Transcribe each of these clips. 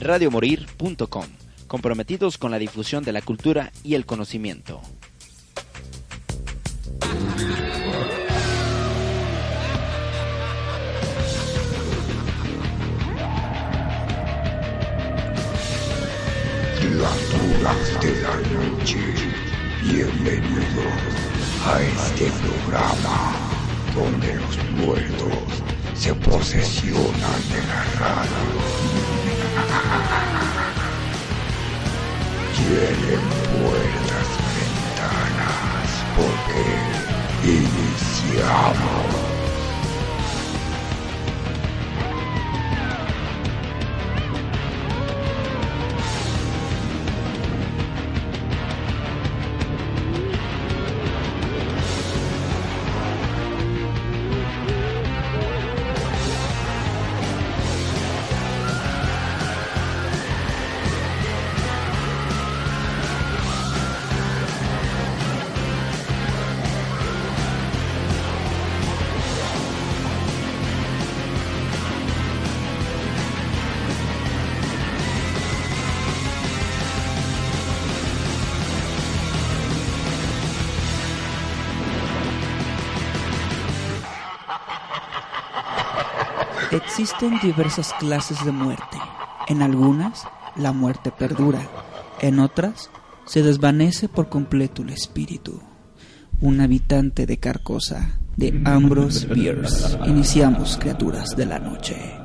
radiomorir.com, comprometidos con la difusión de la cultura y el conocimiento. Las dudas de la noche. Bienvenidos a este programa donde los muertos se posesionan de la radio Quieren puertas ventanas porque iniciamos. Existen diversas clases de muerte. En algunas, la muerte perdura. En otras, se desvanece por completo el espíritu. Un habitante de Carcosa, de Ambrose Bierce. Iniciamos, criaturas de la noche.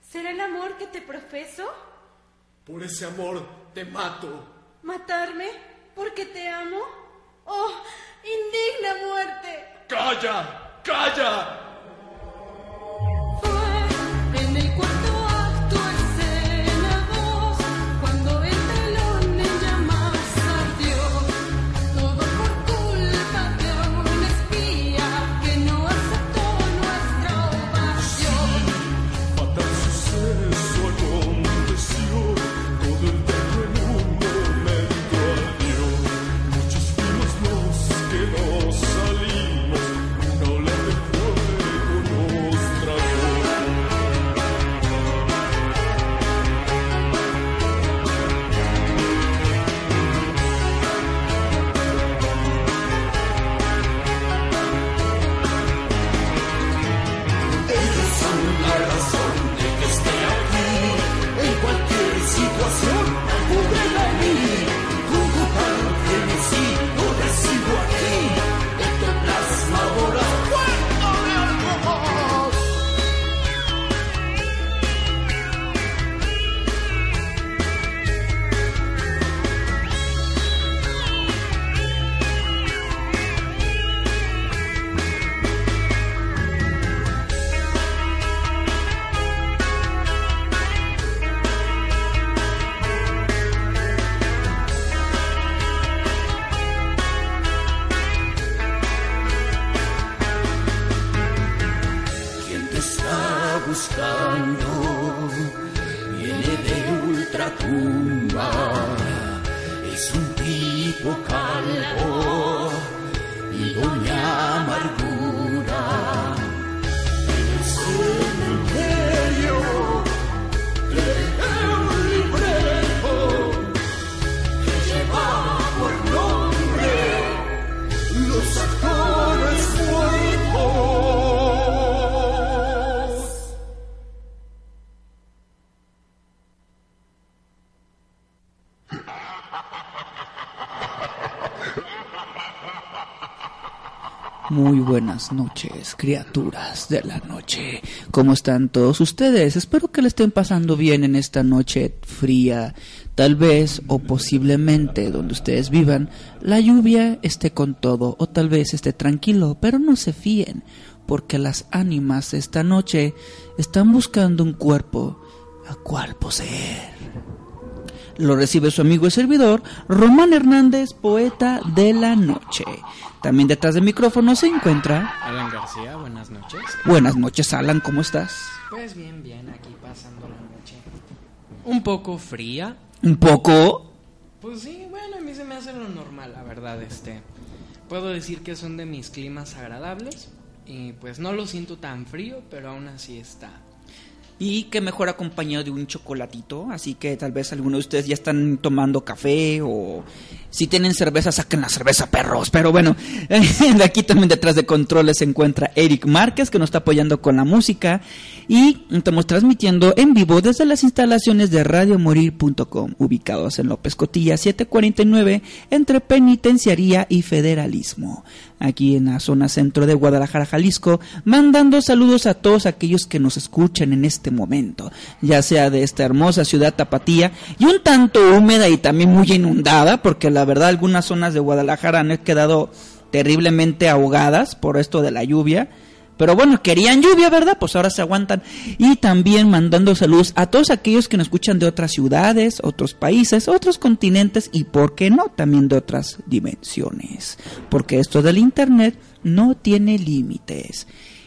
¿Será el amor que te profeso? Por ese amor te mato. ¿Matarme? ¿Porque te amo? ¡Oh, indigna muerte! ¡Calla! ¡Calla! Muy buenas noches, criaturas de la noche. ¿Cómo están todos ustedes? Espero que le estén pasando bien en esta noche fría. Tal vez o posiblemente donde ustedes vivan, la lluvia esté con todo o tal vez esté tranquilo, pero no se fíen, porque las ánimas esta noche están buscando un cuerpo a cual poseer. Lo recibe su amigo y servidor, Román Hernández, poeta de la noche. También detrás del micrófono se encuentra... Alan García, buenas noches. Buenas noches, Alan, ¿cómo estás? Pues bien, bien, aquí pasando la noche. Un poco fría. Un poco... Pues sí, bueno, a mí se me hace lo normal, la verdad, este. Puedo decir que son de mis climas agradables y pues no lo siento tan frío, pero aún así está. Y que mejor acompañado de un chocolatito, así que tal vez algunos de ustedes ya están tomando café o si tienen cerveza, saquen la cerveza, perros. Pero bueno, de aquí también detrás de controles se encuentra Eric Márquez, que nos está apoyando con la música. Y estamos transmitiendo en vivo desde las instalaciones de radiomorir.com, ubicados en López Cotilla 749, entre Penitenciaría y Federalismo. Aquí en la zona centro de Guadalajara, Jalisco, mandando saludos a todos aquellos que nos escuchan en este momento, ya sea de esta hermosa ciudad tapatía y un tanto húmeda y también muy inundada, porque la verdad algunas zonas de Guadalajara han quedado terriblemente ahogadas por esto de la lluvia. Pero bueno, querían lluvia, ¿verdad? Pues ahora se aguantan. Y también mandando saludos a todos aquellos que nos escuchan de otras ciudades, otros países, otros continentes y, ¿por qué no?, también de otras dimensiones. Porque esto del Internet no tiene límites.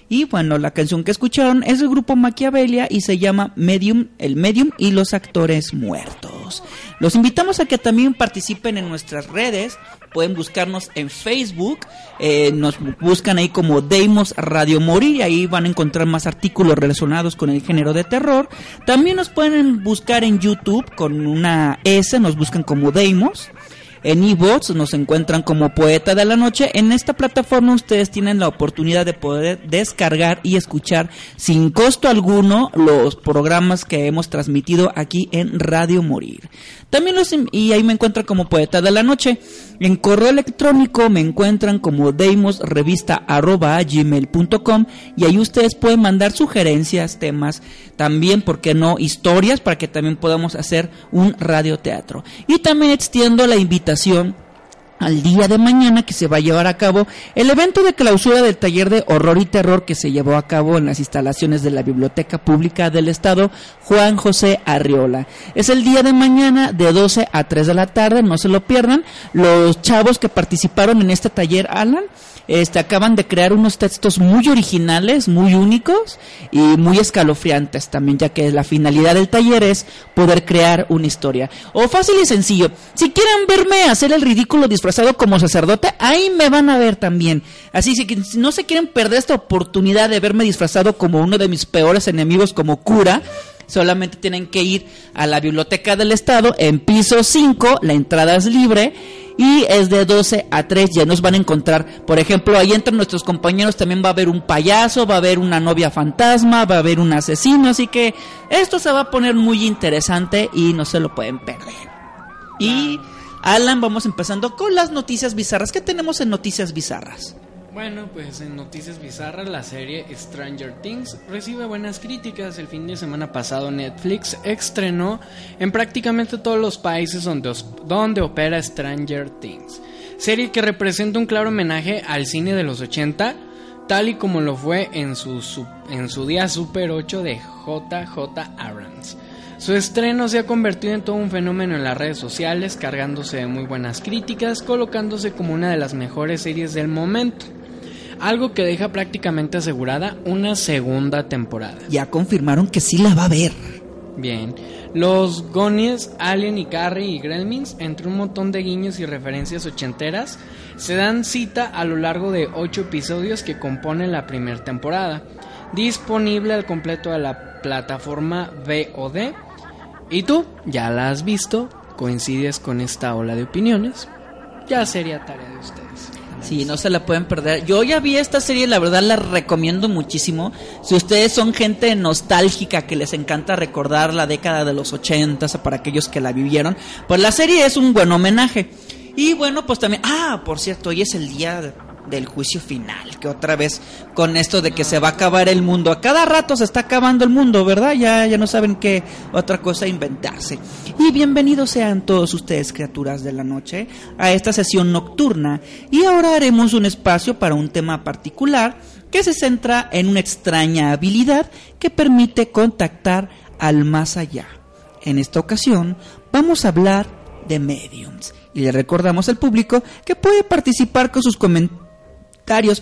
Y bueno, la canción que escucharon es del grupo Maquiavelia y se llama Medium, el Medium y los actores muertos. Los invitamos a que también participen en nuestras redes. Pueden buscarnos en Facebook, eh, nos buscan ahí como Deimos Radio Morir ahí van a encontrar más artículos relacionados con el género de terror. También nos pueden buscar en YouTube con una S, nos buscan como Deimos. En eBots nos encuentran como Poeta de la Noche. En esta plataforma ustedes tienen la oportunidad de poder descargar y escuchar sin costo alguno los programas que hemos transmitido aquí en Radio Morir. También los y ahí me encuentran como Poeta de la Noche. En correo electrónico me encuentran como deimosrevista@gmail.com y ahí ustedes pueden mandar sugerencias, temas, también, ¿por qué no?, historias para que también podamos hacer un radioteatro. Y también extiendo la invitación alimentación al día de mañana que se va a llevar a cabo el evento de clausura del taller de horror y terror que se llevó a cabo en las instalaciones de la Biblioteca Pública del Estado Juan José Arriola. Es el día de mañana de 12 a 3 de la tarde, no se lo pierdan. Los chavos que participaron en este taller, Alan, este, acaban de crear unos textos muy originales, muy únicos y muy escalofriantes también, ya que la finalidad del taller es poder crear una historia. O fácil y sencillo, si quieren verme hacer el ridículo disfrazado como sacerdote, ahí me van a ver también. Así que si no se quieren perder esta oportunidad de verme disfrazado como uno de mis peores enemigos como cura, solamente tienen que ir a la biblioteca del estado en piso 5, la entrada es libre y es de 12 a 3, ya nos van a encontrar, por ejemplo, ahí entre nuestros compañeros también va a haber un payaso, va a haber una novia fantasma, va a haber un asesino, así que esto se va a poner muy interesante y no se lo pueden perder. Y Alan, vamos empezando con las noticias bizarras. ¿Qué tenemos en noticias bizarras? Bueno, pues en noticias bizarras, la serie Stranger Things recibe buenas críticas. El fin de semana pasado Netflix estrenó en prácticamente todos los países donde, donde opera Stranger Things. Serie que representa un claro homenaje al cine de los 80, tal y como lo fue en su, su- en su día Super 8 de JJ Abrams. Su estreno se ha convertido en todo un fenómeno en las redes sociales, cargándose de muy buenas críticas, colocándose como una de las mejores series del momento. algo que deja prácticamente asegurada una segunda temporada. Ya confirmaron que sí la va a ver. Bien, los Gonies, Alien y Carrie y Gremlins, entre un montón de guiños y referencias ochenteras, se dan cita a lo largo de ocho episodios que componen la primera temporada, disponible al completo de la plataforma VOD. ¿Y tú? ¿Ya la has visto? ¿Coincides con esta ola de opiniones? Ya sería tarea de ustedes. Sí, no se la pueden perder. Yo ya vi esta serie, la verdad la recomiendo muchísimo. Si ustedes son gente nostálgica que les encanta recordar la década de los ochentas, para aquellos que la vivieron, pues la serie es un buen homenaje. Y bueno, pues también, ah, por cierto, hoy es el día de- del juicio final, que otra vez con esto de que se va a acabar el mundo, a cada rato se está acabando el mundo, ¿verdad? Ya, ya no saben qué otra cosa inventarse. Y bienvenidos sean todos ustedes, criaturas de la noche, a esta sesión nocturna. Y ahora haremos un espacio para un tema particular que se centra en una extraña habilidad que permite contactar al más allá. En esta ocasión vamos a hablar de mediums y le recordamos al público que puede participar con sus comentarios,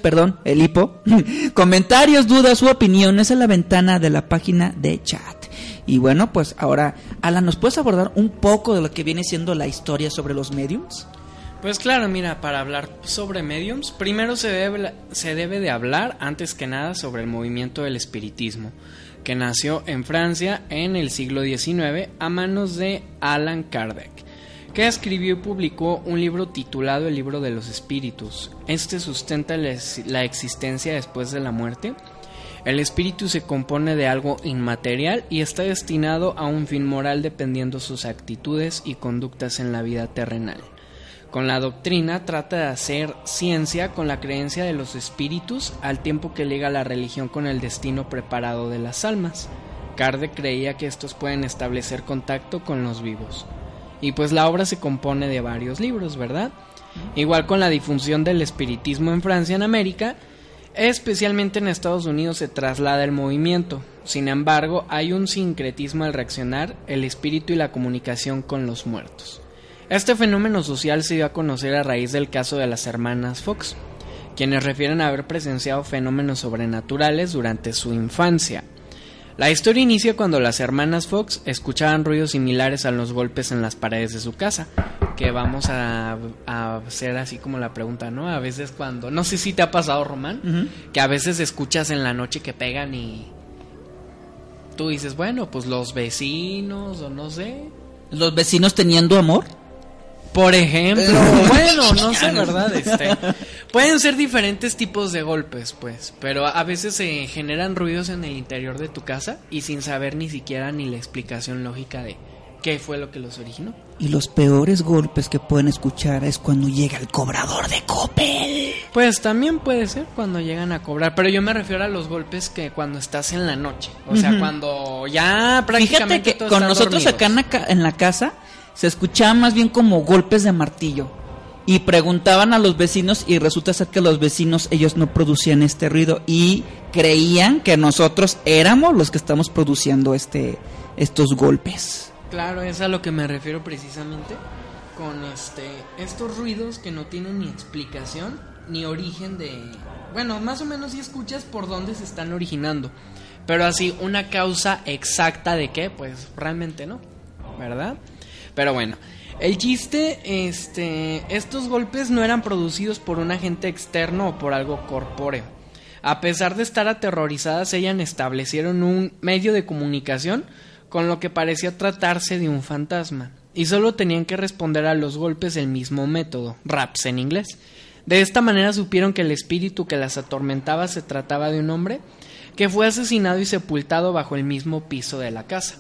perdón, el hipo, comentarios, dudas u opiniones en la ventana de la página de chat. Y bueno, pues ahora, Alan, ¿nos puedes abordar un poco de lo que viene siendo la historia sobre los mediums? Pues claro, mira, para hablar sobre mediums, primero se debe, se debe de hablar antes que nada sobre el movimiento del espiritismo, que nació en Francia en el siglo XIX a manos de Allan Kardec, que escribió y publicó un libro titulado El libro de los espíritus. Este sustenta la ex- la existencia después de la muerte. El espíritu se compone de algo inmaterial y está destinado a un fin moral dependiendo sus actitudes y conductas en la vida terrenal. Con la doctrina trata de hacer ciencia con la creencia de los espíritus al tiempo que liga la religión con el destino preparado de las almas. Kardec creía que estos pueden establecer contacto con los vivos. Y pues la obra se compone de varios libros, ¿verdad? Igual con la difusión del espiritismo en Francia en América, especialmente en Estados Unidos se traslada el movimiento. Sin embargo, hay un sincretismo al reaccionar, el espíritu y la comunicación con los muertos. Este fenómeno social se dio a conocer a raíz del caso de las hermanas Fox, quienes refieren a haber presenciado fenómenos sobrenaturales durante su infancia. La historia inicia cuando las hermanas Fox escuchaban ruidos similares a los golpes en las paredes de su casa, que vamos a, a hacer así como la pregunta, ¿no? A veces cuando, no sé si te ha pasado, Román, que a veces escuchas en la noche que pegan y tú dices, bueno, pues los vecinos o no sé, ¿Los vecinos teniendo amor? Por ejemplo, bueno, no sé, ¿verdad? Este, pueden ser diferentes tipos de golpes, pues, pero a veces se generan ruidos en el interior de tu casa y sin saber ni siquiera ni la explicación lógica de qué fue lo que los originó. Y los peores golpes que pueden escuchar es cuando llega el cobrador de Coppel. Pues también puede ser cuando llegan a cobrar, pero yo me refiero a los golpes que cuando estás en la noche, o sea, cuando ya Fíjate prácticamente que todos con están nosotros dormidos. acá en la, ca- en la casa se escuchaban más bien como golpes de martillo. Y preguntaban a los vecinos y resulta ser que los vecinos ellos no producían este ruido y creían que nosotros éramos los que estamos produciendo este estos golpes. Claro, es a lo que me refiero precisamente con este estos ruidos que no tienen ni explicación ni origen de bueno, más o menos si escuchas por dónde se están originando, pero así una causa exacta de qué, pues realmente no, ¿verdad? Pero bueno, el chiste este estos golpes no eran producidos por un agente externo o por algo corpóreo. A pesar de estar aterrorizadas, ellas establecieron un medio de comunicación con lo que parecía tratarse de un fantasma, y solo tenían que responder a los golpes del mismo método, raps en inglés. De esta manera supieron que el espíritu que las atormentaba se trataba de un hombre que fue asesinado y sepultado bajo el mismo piso de la casa.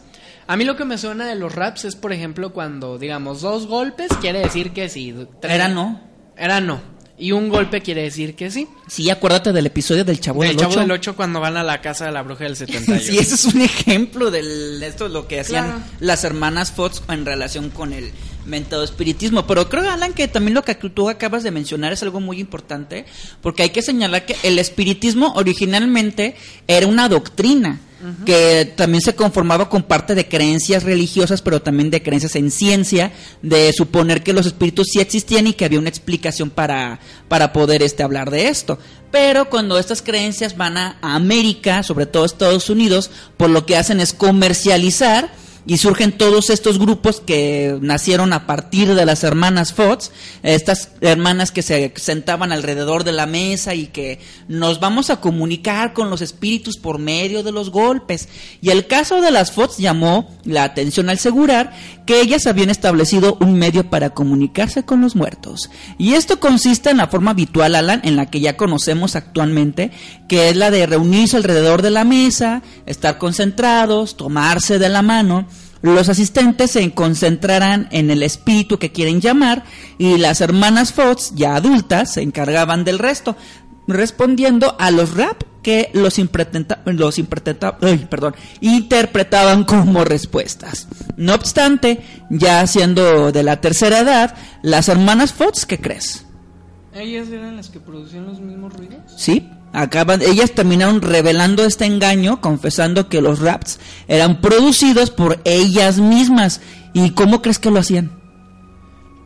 A mí lo que me suena de los raps es, por ejemplo, cuando digamos dos golpes quiere decir que sí. tres- Era no. Era no. Y un golpe quiere decir que sí. Sí, acuérdate del episodio del Chavo El del chavo Ocho. del 8 cuando van a la casa de la bruja del 71. Sí, ese es un ejemplo del- de esto lo que hacían Claro. las hermanas Fox en relación con el mentado espiritismo. Pero creo, Alan, que también lo que tú acabas de mencionar es algo muy importante, porque hay que señalar que el espiritismo originalmente era una doctrina. Que también se conformaba con parte de creencias religiosas, pero también de creencias en ciencia, de suponer que los espíritus sí existían y que había una explicación para, para poder este, hablar de esto. Pero cuando estas creencias van a, a América, sobre todo Estados Unidos, por lo que hacen es comercializar y surgen todos estos grupos que nacieron a partir de las hermanas Fox, estas hermanas que se sentaban alrededor de la mesa y que nos vamos a comunicar con los espíritus por medio de los golpes. Y el caso de las Fox llamó la atención al asegurar que ellas habían establecido un medio para comunicarse con los muertos. Y esto consiste en la forma habitual, Alan, en la que ya conocemos actualmente, que es la de reunirse alrededor de la mesa, estar concentrados, tomarse de la mano, los asistentes se concentrarán en el espíritu que quieren llamar y las hermanas Fox, ya adultas, se encargaban del resto, respondiendo a los rap que los, ay, perdón, interpretaban como respuestas. No obstante, ya siendo de la tercera edad, las hermanas Fox, ¿qué crees? ¿Ellas eran las que producían los mismos ruidos? Sí, acaban, ellas terminaron revelando este engaño, confesando que los raps eran producidos por ellas mismas. ¿Y cómo crees que lo hacían?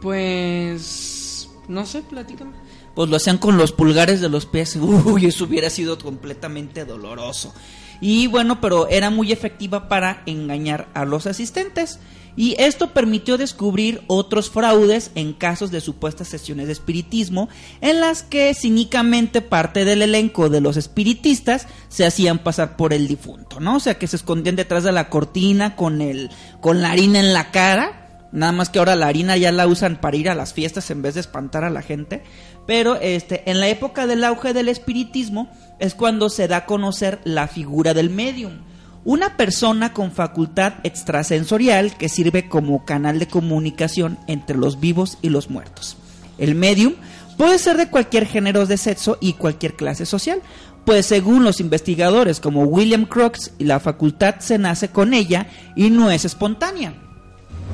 Pues... No sé, platícame. Pues lo hacían con los pulgares de los pies. Uy, eso hubiera sido completamente doloroso. Y bueno, pero era muy efectiva para engañar a los asistentes. Y esto permitió descubrir otros fraudes en casos de supuestas sesiones de espiritismo, en las que cínicamente parte del elenco de los espiritistas se hacían pasar por el difunto, ¿no? O sea, que se escondían detrás de la cortina con el con la harina en la cara Nada más que ahora la harina ya la usan para ir a las fiestas en vez de espantar a la gente. Pero este, en la época del auge del espiritismo es cuando se da a conocer la figura del medium. Una persona con facultad extrasensorial que sirve como canal de comunicación entre los vivos y los muertos. El medium puede ser de cualquier género de sexo y cualquier clase social, pues según los investigadores como William Crookes, la facultad se nace con ella y no es espontánea.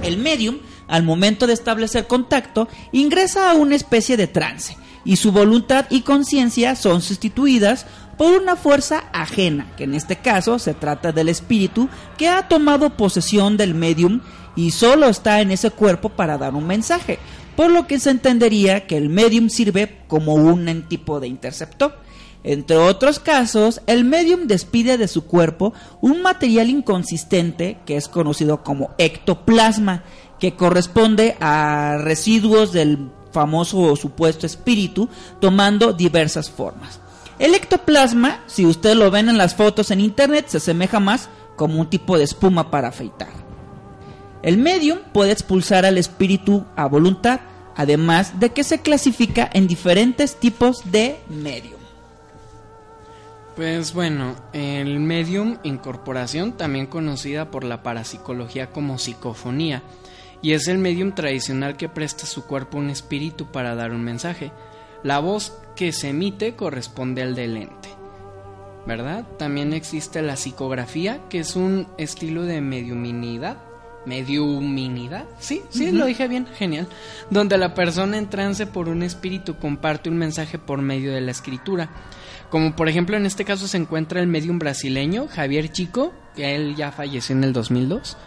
El medium, al momento de establecer contacto, ingresa a una especie de trance y su voluntad y conciencia son sustituidas por una fuerza ajena, que en este caso se trata del espíritu que ha tomado posesión del medium y solo está en ese cuerpo para dar un mensaje, por lo que se entendería que el medium sirve como un tipo de interceptor. Entre otros casos, el medium despide de su cuerpo un material inconsistente que es conocido como ectoplasma, que corresponde a residuos del famoso o supuesto espíritu, tomando diversas formas. El ectoplasma, si ustedes lo ven en las fotos en internet, se asemeja más como un tipo de espuma para afeitar. El medium puede expulsar al espíritu a voluntad, además de que se clasifica en diferentes tipos de medium. Pues bueno, el medium incorporación, también conocida por la parapsicología como psicofonía, y es el medium tradicional que presta su cuerpo a un espíritu para dar un mensaje. La voz que se emite corresponde al del ente. ¿Verdad? También existe la psicografía, que es un estilo de mediuminidad. Mediuminidad, sí, sí, lo dije bien, genial. Donde la persona en trance por un espíritu comparte un mensaje por medio de la escritura. Como por ejemplo en este caso se encuentra el medium brasileño Javier Chico, que él ya falleció en el 2002.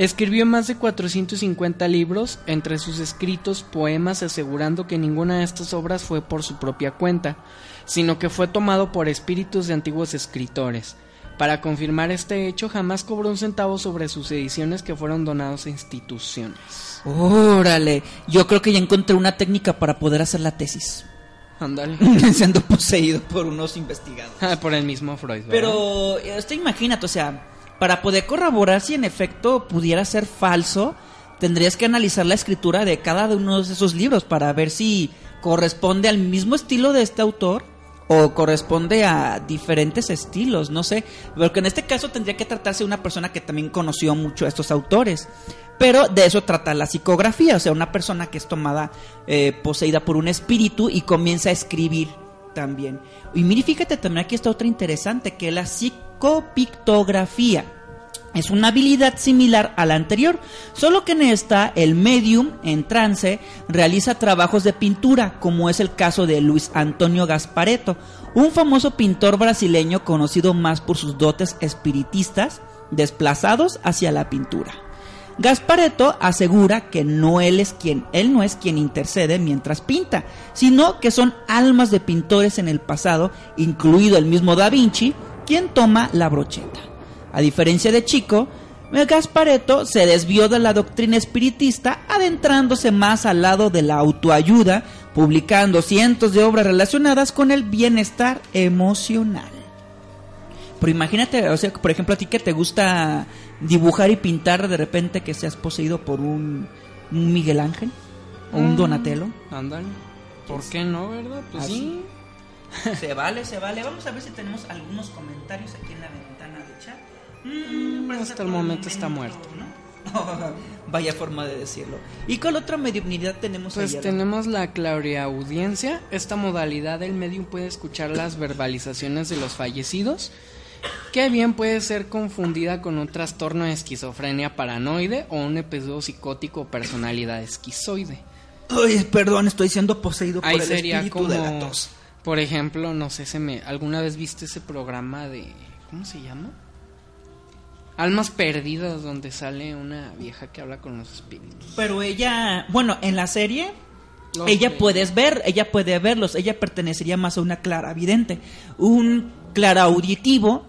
Escribió más de 450 libros, entre sus escritos poemas asegurando que ninguna de estas obras fue por su propia cuenta, sino que fue tomado por espíritus de antiguos escritores. Para confirmar este hecho, jamás cobró un centavo sobre sus ediciones que fueron donados a instituciones. Órale, yo creo que ya encontré una técnica para poder hacer la tesis. Ándale. Siendo poseído por unos investigadores. Ah, por el mismo Freud. ¿verdad? Pero, este, imagínate, o sea, para poder corroborar si en efecto pudiera ser falso, tendrías que analizar la escritura de cada uno de esos libros para ver si corresponde al mismo estilo de este autor o corresponde a diferentes estilos, no sé, porque en este caso tendría que tratarse de una persona que también conoció mucho a estos autores. Pero de eso trata la psicografía, o sea, una persona que es tomada, eh, poseída por un espíritu y comienza a escribir también. Y mire, fíjate también aquí está otra interesante, que es la psicopictografía. Es una habilidad similar a la anterior, solo que en esta el medium en trance realiza trabajos de pintura, como es el caso de Luis Antonio Gaspareto, un famoso pintor brasileño conocido más por sus dotes espiritistas desplazados hacia la pintura. Gaspareto asegura que no él es quien, él no es quien intercede mientras pinta, sino que son almas de pintores en el pasado, incluido el mismo Da Vinci, quien toma la brocheta. A diferencia de Chico, Gaspareto se desvió de la doctrina espiritista, adentrándose más al lado de la autoayuda, publicando cientos de obras relacionadas con el bienestar emocional. Pero imagínate, o sea, por ejemplo, a ti que te gusta dibujar y pintar de repente que seas poseído por un, un Miguel Ángel o un Mm. Donatello. Ándale. ¿Por qué no, verdad? Pues Así. sí. Se vale, se vale. Vamos a ver si tenemos algunos comentarios aquí en la ventana de chat. Mm, parece hasta el momento está muerto. ¿no? Vaya forma de decirlo. ¿Y cuál otra mediunidad tenemos Pues tenemos la clariaudiencia. Esta modalidad el medium puede escuchar las verbalizaciones de los fallecidos, que bien puede ser confundida con un trastorno de esquizofrenia paranoide o un episodio psicótico o personalidad esquizoide. Ay, perdón, estoy siendo poseído Ahí por el sería espíritu como, de la tos. por ejemplo, no sé, se me, ¿alguna vez viste ese programa de, ¿cómo se llama? Almas perdidas, donde sale una vieja que habla con los espíritus. Pero ella, bueno, en la serie Los ella de- puedes ver, ella puede verlos, ella pertenecería más a una claravidente. Un clarauditivo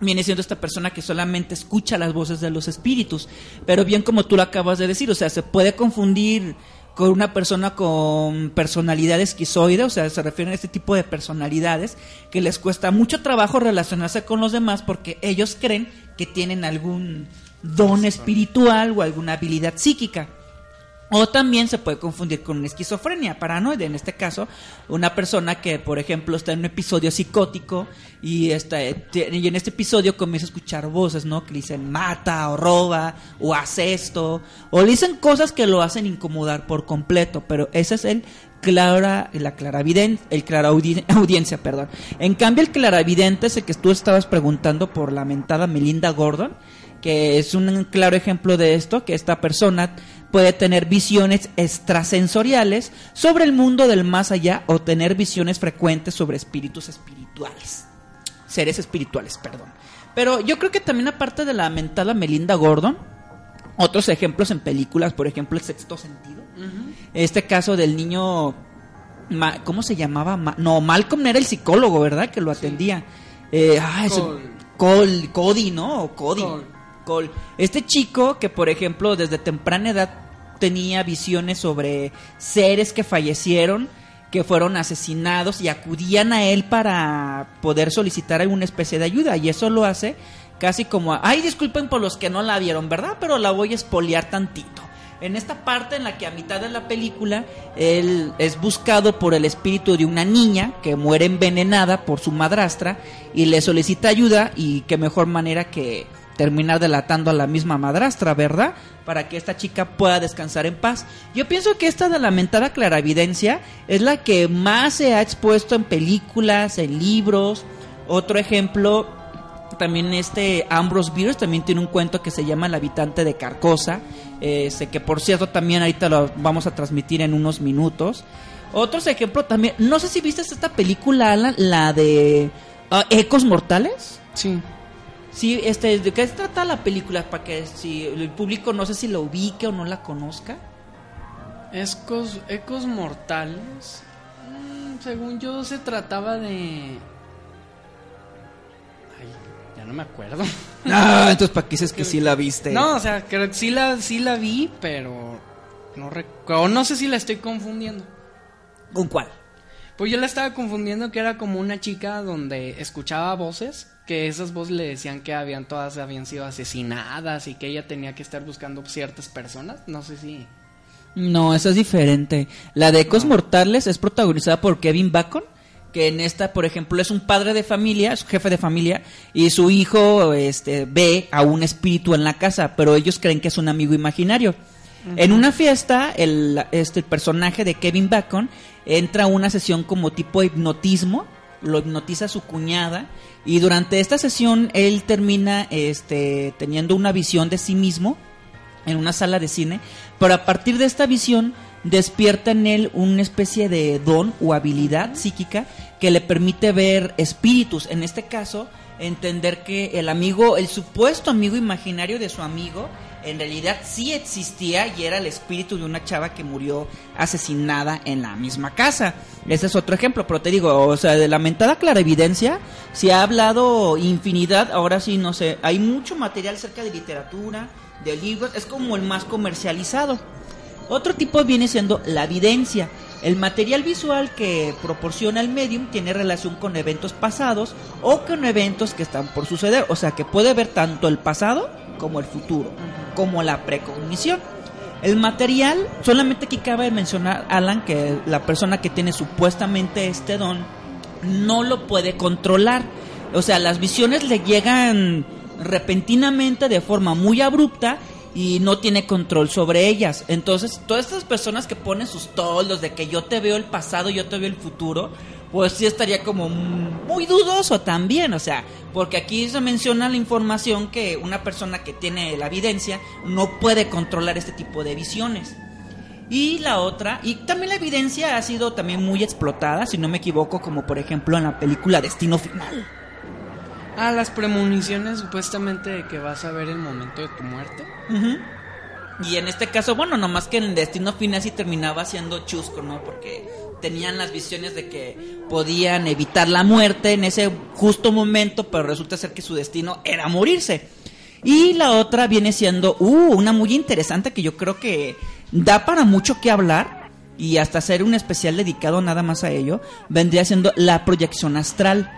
viene siendo esta persona que solamente escucha las voces de los espíritus. Pero bien como tú lo acabas de decir, o sea, se puede confundir con una persona con personalidad esquizoide, o sea, se refieren a este tipo de personalidades que les cuesta mucho trabajo relacionarse con los demás porque ellos creen que tienen algún don espiritual o alguna habilidad psíquica. O también se puede confundir con una esquizofrenia paranoide. En este caso, una persona que, por ejemplo, está en un episodio psicótico y, está, y en este episodio comienza a escuchar voces, ¿no? Que le dicen mata o roba o hace esto. O le dicen cosas que lo hacen incomodar por completo. Pero ese es el clara, la el claraudi- audiencia, perdón. En cambio, el claravidente es el que tú estabas preguntando por la mentada Melinda Gordon que es un claro ejemplo de esto, que esta persona puede tener visiones extrasensoriales sobre el mundo del más allá o tener visiones frecuentes sobre espíritus espirituales. Seres espirituales, perdón. Pero yo creo que también aparte de la mentada Melinda Gordon, otros ejemplos en películas, por ejemplo, El Sexto Sentido. Este caso del niño, ¿cómo se llamaba? Ma- no, Malcolm era el psicólogo, ¿verdad? Que lo atendía. Eh, ah, ese- Cody, ¿no? O Cody. Este chico que, por ejemplo, desde temprana edad tenía visiones sobre seres que fallecieron, que fueron asesinados y acudían a él para poder solicitar alguna especie de ayuda. Y eso lo hace casi como, ay, disculpen por los que no la vieron, ¿verdad? Pero la voy a espolear tantito. En esta parte en la que a mitad de la película él es buscado por el espíritu de una niña que muere envenenada por su madrastra y le solicita ayuda y qué mejor manera que terminar delatando a la misma madrastra, ¿verdad? Para que esta chica pueda descansar en paz. Yo pienso que esta de la mentada claravidencia es la que más se ha expuesto en películas, en libros. Otro ejemplo, también este Ambrose Bierce también tiene un cuento que se llama El habitante de Carcosa, este, que por cierto también ahorita lo vamos a transmitir en unos minutos. Otros ejemplos también, no sé si viste esta película, Alan, la de ah, Ecos Mortales. Sí. Sí, este, ¿de qué se trata la película? Para que si el público no sé si la ubique o no la conozca. Ecos, ecos mortales. Mm, según yo se trataba de... Ay, ya no me acuerdo. Ah, entonces para qué dices que sí la viste. No, o sea, creo que sí la, sí la vi, pero no recuerdo. No sé si la estoy confundiendo. ¿Con cuál? Pues yo la estaba confundiendo que era como una chica donde escuchaba voces, que esas voces le decían que habían todas habían sido asesinadas y que ella tenía que estar buscando ciertas personas. No sé si. No, esa es diferente. La de Ecos Mortales es protagonizada por Kevin Bacon, que en esta, por ejemplo, es un padre de familia, es un jefe de familia, y su hijo este, ve a un espíritu en la casa, pero ellos creen que es un amigo imaginario. En una fiesta, el, este, el personaje de Kevin Bacon entra a una sesión como tipo hipnotismo lo hipnotiza su cuñada y durante esta sesión él termina este teniendo una visión de sí mismo en una sala de cine, pero a partir de esta visión despierta en él una especie de don o habilidad psíquica que le permite ver espíritus, en este caso entender que el amigo, el supuesto amigo imaginario de su amigo, en realidad sí existía y era el espíritu de una chava que murió asesinada en la misma casa. Ese es otro ejemplo, pero te digo, o sea, de lamentada clarividencia, se ha hablado infinidad, ahora sí, no sé, hay mucho material cerca de literatura, de libros, es como el más comercializado. Otro tipo viene siendo la evidencia. El material visual que proporciona el medium tiene relación con eventos pasados o con eventos que están por suceder. O sea que puede ver tanto el pasado como el futuro, como la precognición. El material, solamente aquí cabe mencionar, Alan, que la persona que tiene supuestamente este don no lo puede controlar. O sea, las visiones le llegan repentinamente de forma muy abrupta y no tiene control sobre ellas. Entonces, todas estas personas que ponen sus toldos de que yo te veo el pasado, yo te veo el futuro, pues sí estaría como muy dudoso también, o sea, porque aquí se menciona la información que una persona que tiene la evidencia no puede controlar este tipo de visiones. Y la otra, y también la evidencia ha sido también muy explotada, si no me equivoco, como por ejemplo en la película Destino Final. Ah, las premoniciones supuestamente de que vas a ver el momento de tu muerte. Ujú. Y en este caso, bueno, nomás que en destino final sí terminaba siendo chusco, ¿no? Porque tenían las visiones de que podían evitar la muerte en ese justo momento, pero resulta ser que su destino era morirse. Y la otra viene siendo, uh, una muy interesante que yo creo que da para mucho que hablar y hasta hacer un especial dedicado nada más a ello, vendría siendo la proyección astral.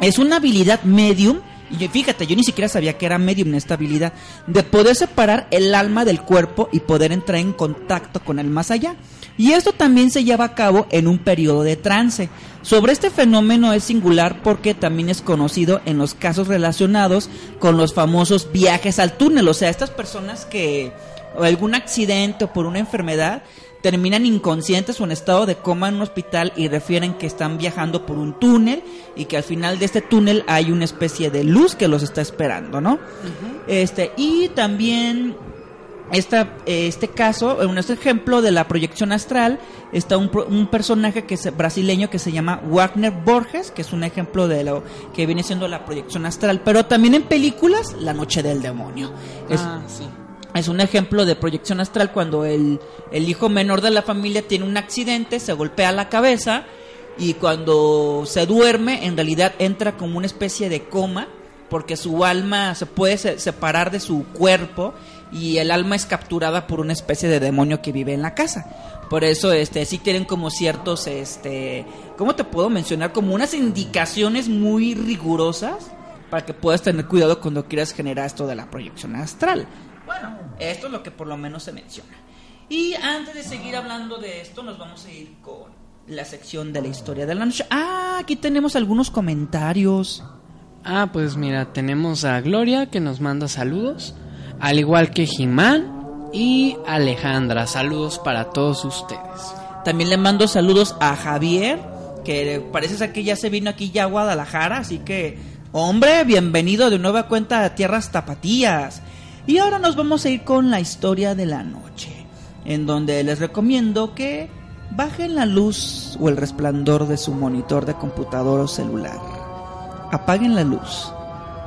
Es una habilidad medium, y fíjate, yo ni siquiera sabía que era medium esta habilidad, de poder separar el alma del cuerpo y poder entrar en contacto con el más allá. Y esto también se lleva a cabo en un periodo de trance. Sobre este fenómeno es singular porque también es conocido en los casos relacionados con los famosos viajes al túnel, o sea, estas personas que o algún accidente o por una enfermedad terminan inconscientes o en estado de coma en un hospital y refieren que están viajando por un túnel y que al final de este túnel hay una especie de luz que los está esperando, ¿no? Este, y también esta, eh, este caso, en este ejemplo de la proyección astral, está un, un personaje que es brasileño que se llama Wagner Borges, que es un ejemplo de lo que viene siendo la proyección astral, pero también en películas, La Noche del Demonio. Es, ah, sí. es un ejemplo de proyección astral cuando el, el hijo menor de la familia tiene un accidente, se golpea la cabeza y cuando se duerme en realidad entra como una especie de coma porque su alma se puede se- separar de su cuerpo y el alma es capturada por una especie de demonio que vive en la casa. Por eso este sí tienen como ciertos este ¿cómo te puedo mencionar? como unas indicaciones muy rigurosas para que puedas tener cuidado cuando quieras generar esto de la proyección astral. Bueno, esto es lo que por lo menos se menciona. Y antes de seguir hablando de esto, nos vamos a ir con la sección de la historia de la noche. Ah, aquí tenemos algunos comentarios. Ah, pues mira, tenemos a Gloria que nos manda saludos, al igual que Jimán y Alejandra. Saludos para todos ustedes. También le mando saludos a Javier, que parece ser que ya se vino aquí ya a Guadalajara, así que, hombre, bienvenido de nueva cuenta a Tierras Tapatías. Y ahora nos vamos a ir con la historia de la noche, en donde les recomiendo que bajen la luz o el resplandor de su monitor de computador o celular. Apaguen la luz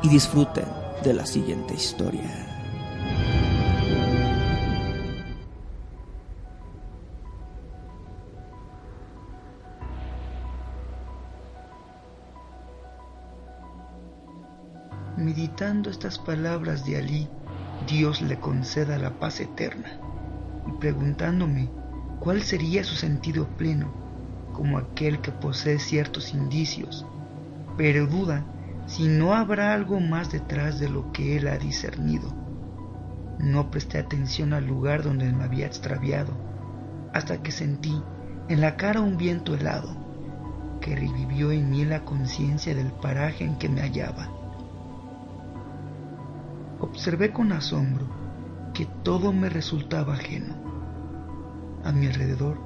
y disfruten de la siguiente historia. Meditando estas palabras de Alí, Dios le conceda la paz eterna, y preguntándome cuál sería su sentido pleno, como aquel que posee ciertos indicios, pero duda si no habrá algo más detrás de lo que él ha discernido. No presté atención al lugar donde me había extraviado, hasta que sentí en la cara un viento helado, que revivió en mí la conciencia del paraje en que me hallaba. Observé con asombro que todo me resultaba ajeno. A mi alrededor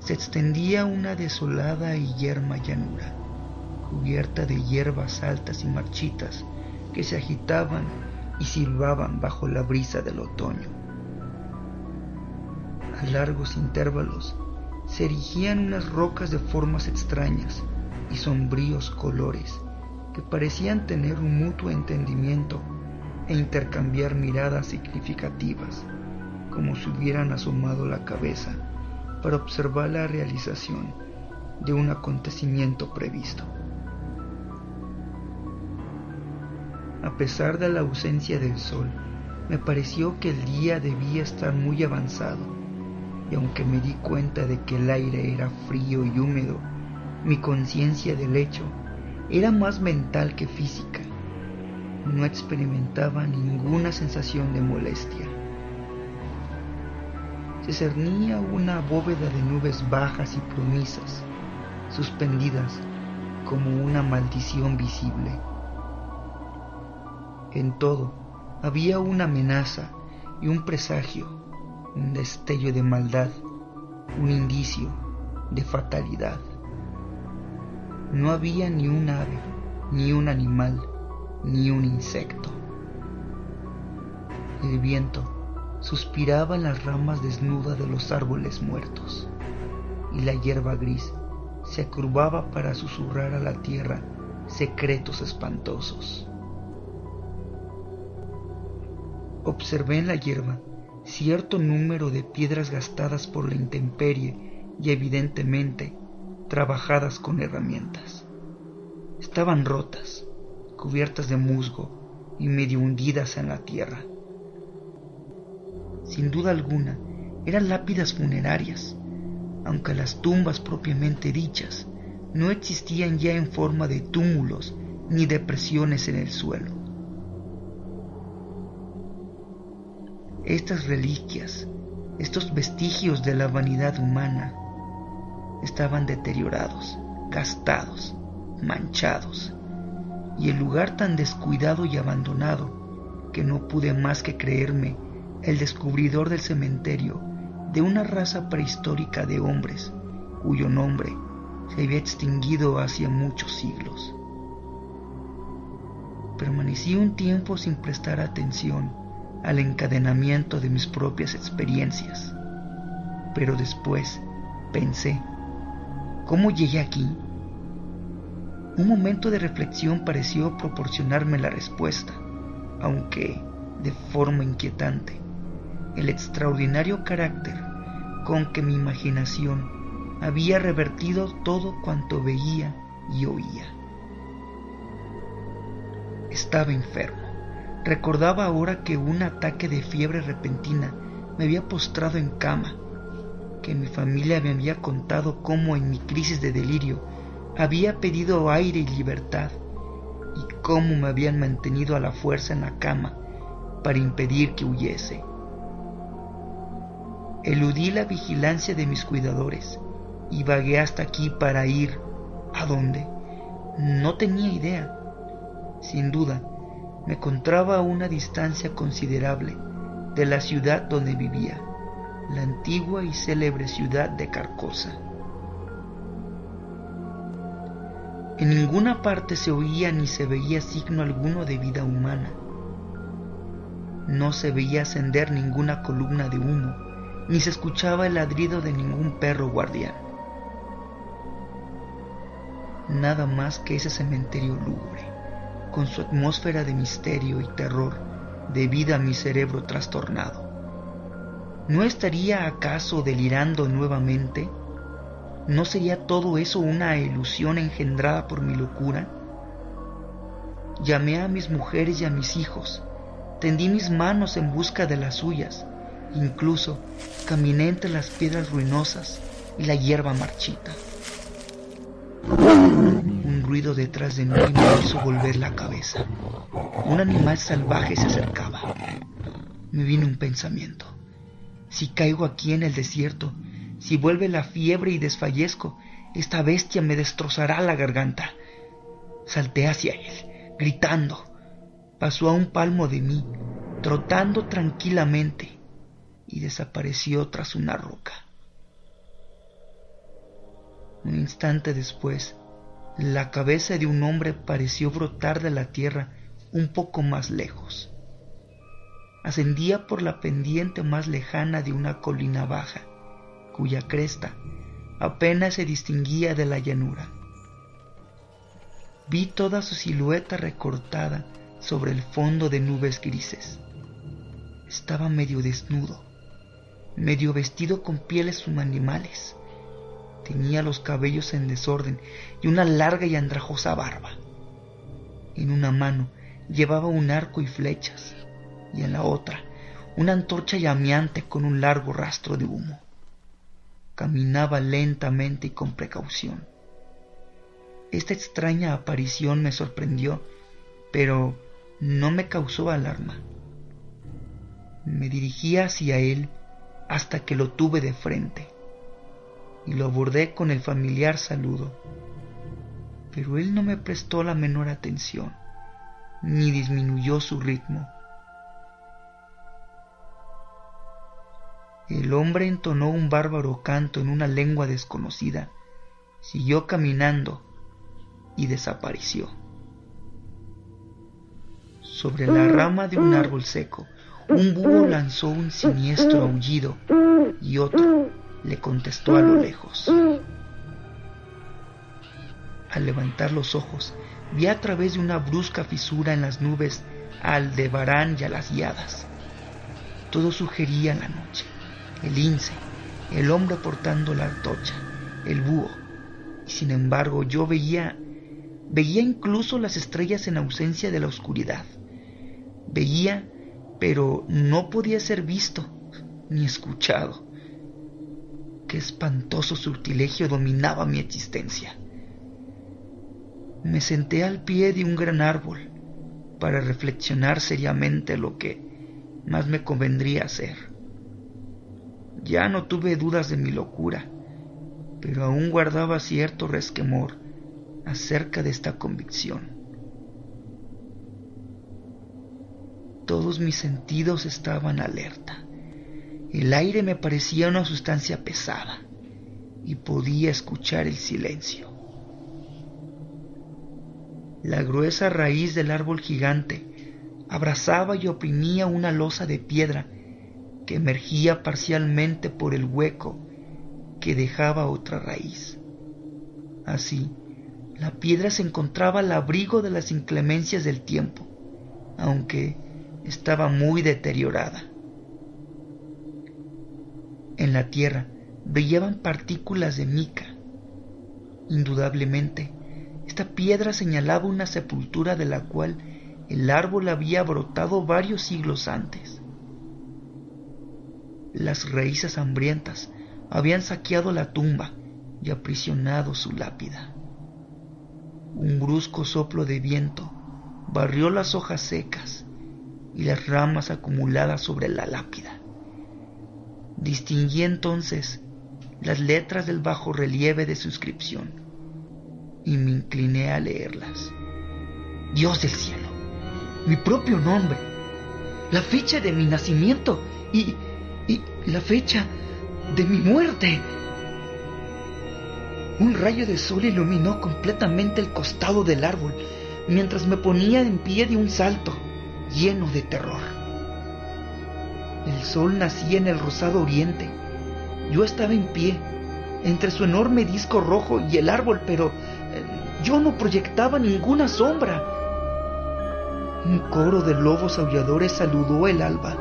se extendía una desolada y yerma llanura, cubierta de hierbas altas y marchitas que se agitaban y silbaban bajo la brisa del otoño. A largos intervalos se erigían unas rocas de formas extrañas y sombríos colores que parecían tener un mutuo entendimiento e intercambiar miradas significativas, como si hubieran asomado la cabeza para observar la realización de un acontecimiento previsto. A pesar de la ausencia del sol, me pareció que el día debía estar muy avanzado, y aunque me di cuenta de que el aire era frío y húmedo, mi conciencia del hecho era más mental que física. No experimentaba ninguna sensación de molestia. Se cernía una bóveda de nubes bajas y plumizas, suspendidas como una maldición visible. En todo había una amenaza y un presagio, un destello de maldad, un indicio de fatalidad. No había ni un ave, ni un animal, ni un insecto. El viento suspiraba en las ramas desnudas de los árboles muertos, y la hierba gris se curvaba para susurrar a la tierra secretos espantosos. Observé en la hierba cierto número de piedras gastadas por la intemperie y evidentemente trabajadas con herramientas. Estaban rotas, cubiertas de musgo y medio hundidas en la tierra. Sin duda alguna, eran lápidas funerarias, aunque las tumbas propiamente dichas no existían ya en forma de túmulos ni depresiones en el suelo. Estas reliquias, estos vestigios de la vanidad humana, estaban deteriorados, gastados, manchados, y el lugar tan descuidado y abandonado que no pude más que creerme el descubridor del cementerio de una raza prehistórica de hombres cuyo nombre se había extinguido hacía muchos siglos. Permanecí un tiempo sin prestar atención al encadenamiento de mis propias experiencias, pero después pensé, ¿cómo llegué aquí? Un momento de reflexión pareció proporcionarme la respuesta, aunque de forma inquietante, el extraordinario carácter con que mi imaginación había revertido todo cuanto veía y oía. Estaba enfermo. Recordaba ahora que un ataque de fiebre repentina me había postrado en cama, que mi familia me había contado cómo en mi crisis de delirio había pedido aire y libertad, y cómo me habían mantenido a la fuerza en la cama para impedir que huyese. Eludí la vigilancia de mis cuidadores y vagué hasta aquí para ir a dónde. No tenía idea. Sin duda, me encontraba a una distancia considerable de la ciudad donde vivía, la antigua y célebre ciudad de Carcosa. En ninguna parte se oía ni se veía signo alguno de vida humana. No se veía ascender ninguna columna de humo, ni se escuchaba el ladrido de ningún perro guardián. Nada más que ese cementerio lúgubre, con su atmósfera de misterio y terror debida a mi cerebro trastornado. ¿No estaría acaso delirando nuevamente? ¿No sería todo eso una ilusión engendrada por mi locura? Llamé a mis mujeres y a mis hijos, tendí mis manos en busca de las suyas, incluso caminé entre las piedras ruinosas y la hierba marchita. Detrás de mí me hizo volver la cabeza. Un animal salvaje se acercaba. Me vino un pensamiento. Si caigo aquí en el desierto, si vuelve la fiebre y desfallezco, esta bestia me destrozará la garganta. Salté hacia él, gritando. Pasó a un palmo de mí, trotando tranquilamente, y desapareció tras una roca. Un instante después, La cabeza de un hombre pareció brotar de la tierra un poco más lejos. Ascendía por la pendiente más lejana de una colina baja, cuya cresta apenas se distinguía de la llanura. Vi toda su silueta recortada sobre el fondo de nubes grises. Estaba medio desnudo, medio vestido con pieles animales. Tenía los cabellos en desorden y una larga y andrajosa barba. En una mano llevaba un arco y flechas, y en la otra una antorcha llameante con un largo rastro de humo. Caminaba lentamente y con precaución. Esta extraña aparición me sorprendió, pero no me causó alarma. Me dirigí hacia él hasta que lo tuve de frente y lo abordé con el familiar saludo. Pero él no me prestó la menor atención, ni disminuyó su ritmo. El hombre entonó un bárbaro canto en una lengua desconocida, siguió caminando y desapareció. Sobre la rama de un árbol seco, un búho lanzó un siniestro aullido y otro le contestó a lo lejos. Al levantar los ojos, vi a través de una brusca fisura en las nubes a Aldebarán y a las guiadas. Todo sugería la noche, el lince, el hombre portando la antorcha, el búho. Y sin embargo yo veía, veía incluso las estrellas en ausencia de la oscuridad. Veía, pero no podía ser visto ni escuchado. Qué espantoso sortilegio dominaba mi existencia. Me senté al pie de un gran árbol para reflexionar seriamente lo que más me convendría hacer. Ya no tuve dudas de mi locura, pero aún guardaba cierto resquemor acerca de esta convicción. Todos mis sentidos estaban alerta. El aire me parecía una sustancia pesada y podía escuchar el silencio. La gruesa raíz del árbol gigante abrazaba y oprimía una losa de piedra que emergía parcialmente por el hueco que dejaba otra raíz. Así, la piedra se encontraba al abrigo de las inclemencias del tiempo, aunque estaba muy deteriorada. En la tierra brillaban partículas de mica. Indudablemente, esta piedra señalaba una sepultura de la cual el árbol había brotado varios siglos antes. Las raíces hambrientas habían saqueado la tumba y aprisionado su lápida. Un brusco soplo de viento barrió las hojas secas y las ramas acumuladas sobre la lápida. Distinguí entonces las letras del bajo relieve de suscripción y me incliné a leerlas. Dios del cielo, mi propio nombre, la fecha de mi nacimiento y, y la fecha de mi muerte. Un rayo de sol iluminó completamente el costado del árbol mientras me ponía en pie de un salto, lleno de terror. El sol nacía en el rosado oriente. Yo estaba en pie, entre su enorme disco rojo y el árbol, pero yo no proyectaba ninguna sombra. Un coro de lobos aulladores saludó el alba.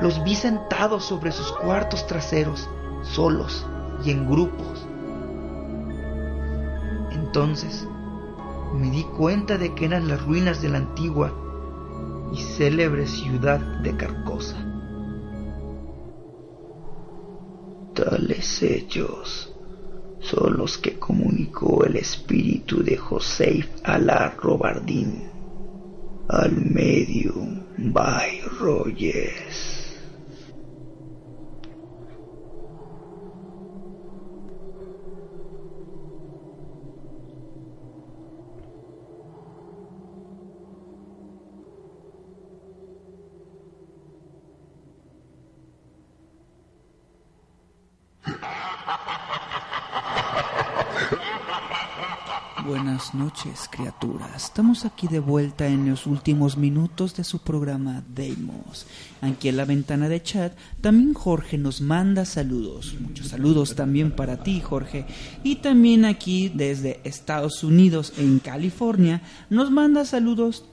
Los vi sentados sobre sus cuartos traseros, solos y en grupos. Entonces me di cuenta de que eran las ruinas de la antigua y célebre ciudad de Carcosa. Tales hechos son los que comunicó el espíritu de José Alá Robardín al medium by. Buenas noches, criaturas. Estamos aquí de vuelta en los últimos minutos de su programa Deimos. Aquí en la ventana de chat, también Jorge nos manda saludos. Muchos saludos también para ti, Jorge. Y también aquí desde Estados Unidos, en California, nos manda saludos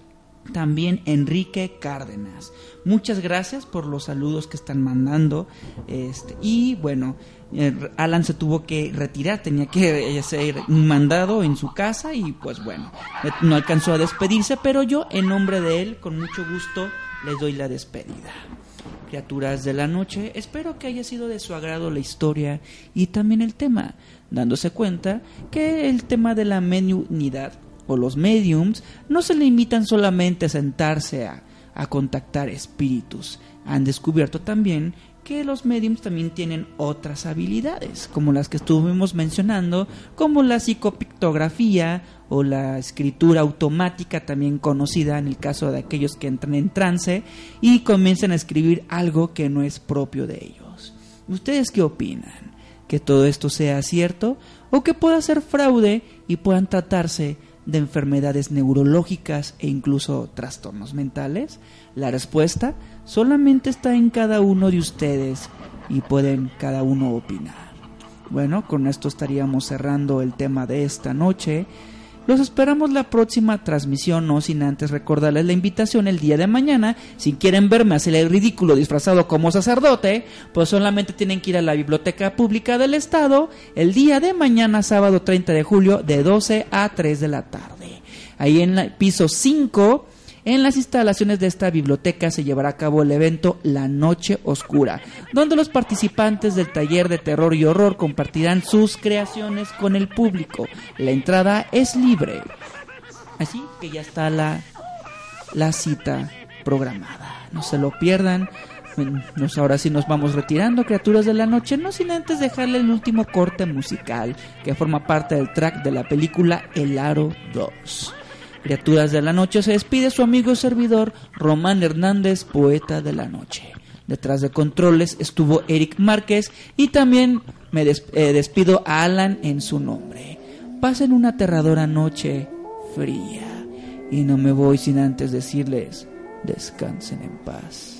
también Enrique Cárdenas. Muchas gracias por los saludos que están mandando. Este, y bueno, eh, Alan se tuvo que retirar, tenía que eh, ser mandado en su casa y pues bueno, eh, no alcanzó a despedirse, pero yo en nombre de él, con mucho gusto, les doy la despedida. Criaturas de la noche, espero que haya sido de su agrado la historia y también el tema, dándose cuenta que el tema de la mediunidad o los mediums no se limitan solamente a sentarse a, a contactar espíritus. Han descubierto también que los mediums también tienen otras habilidades, como las que estuvimos mencionando, como la psicopictografía o la escritura automática, también conocida en el caso de aquellos que entran en trance y comienzan a escribir algo que no es propio de ellos. ¿Ustedes qué opinan? ¿Que todo esto sea cierto o que pueda ser fraude y puedan tratarse de enfermedades neurológicas e incluso trastornos mentales? La respuesta solamente está en cada uno de ustedes y pueden cada uno opinar. Bueno, con esto estaríamos cerrando el tema de esta noche. Los esperamos la próxima transmisión, no sin antes recordarles la invitación el día de mañana. Si quieren verme hacer el ridículo disfrazado como sacerdote, pues solamente tienen que ir a la Biblioteca Pública del Estado el día de mañana, sábado 30 de julio, de 12 a 3 de la tarde. Ahí en el piso 5 en las instalaciones de esta biblioteca se llevará a cabo el evento La Noche Oscura, donde los participantes del taller de terror y horror compartirán sus creaciones con el público. La entrada es libre. Así que ya está la, la cita programada. No se lo pierdan. Nos, ahora sí nos vamos retirando, criaturas de la noche, no sin antes dejarle el último corte musical que forma parte del track de la película El Aro 2. Criaturas de la Noche se despide su amigo y servidor Román Hernández, poeta de la noche. Detrás de controles estuvo Eric Márquez y también me des- eh, despido a Alan en su nombre. Pasen una aterradora noche fría y no me voy sin antes decirles descansen en paz.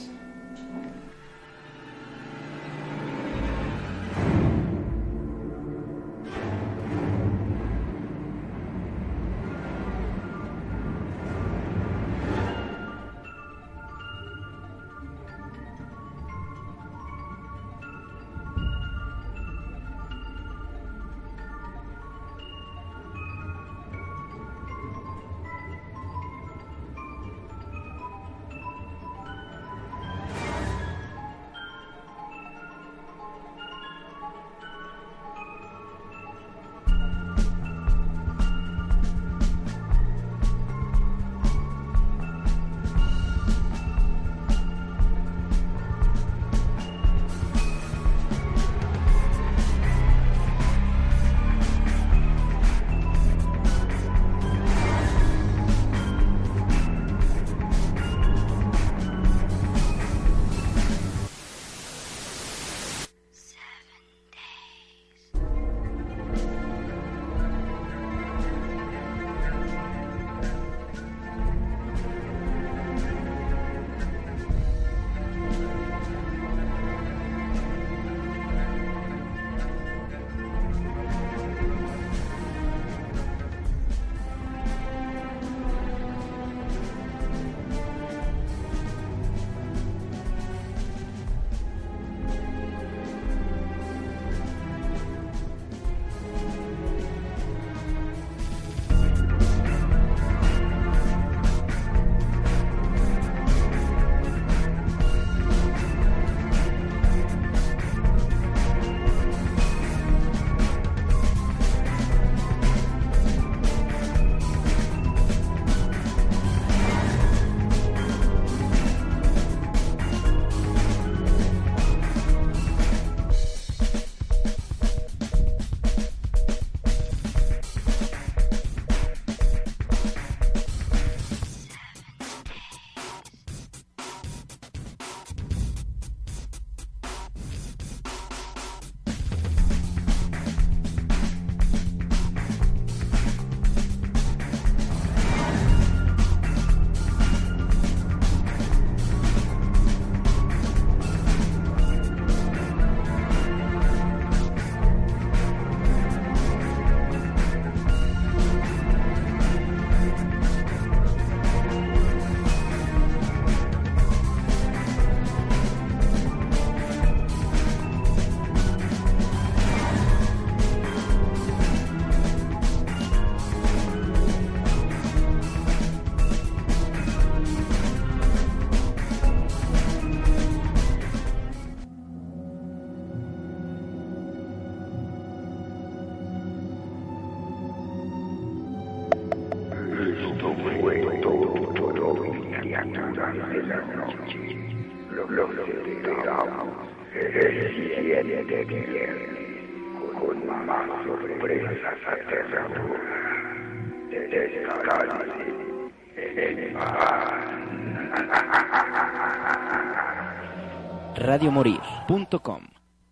radiomorir.com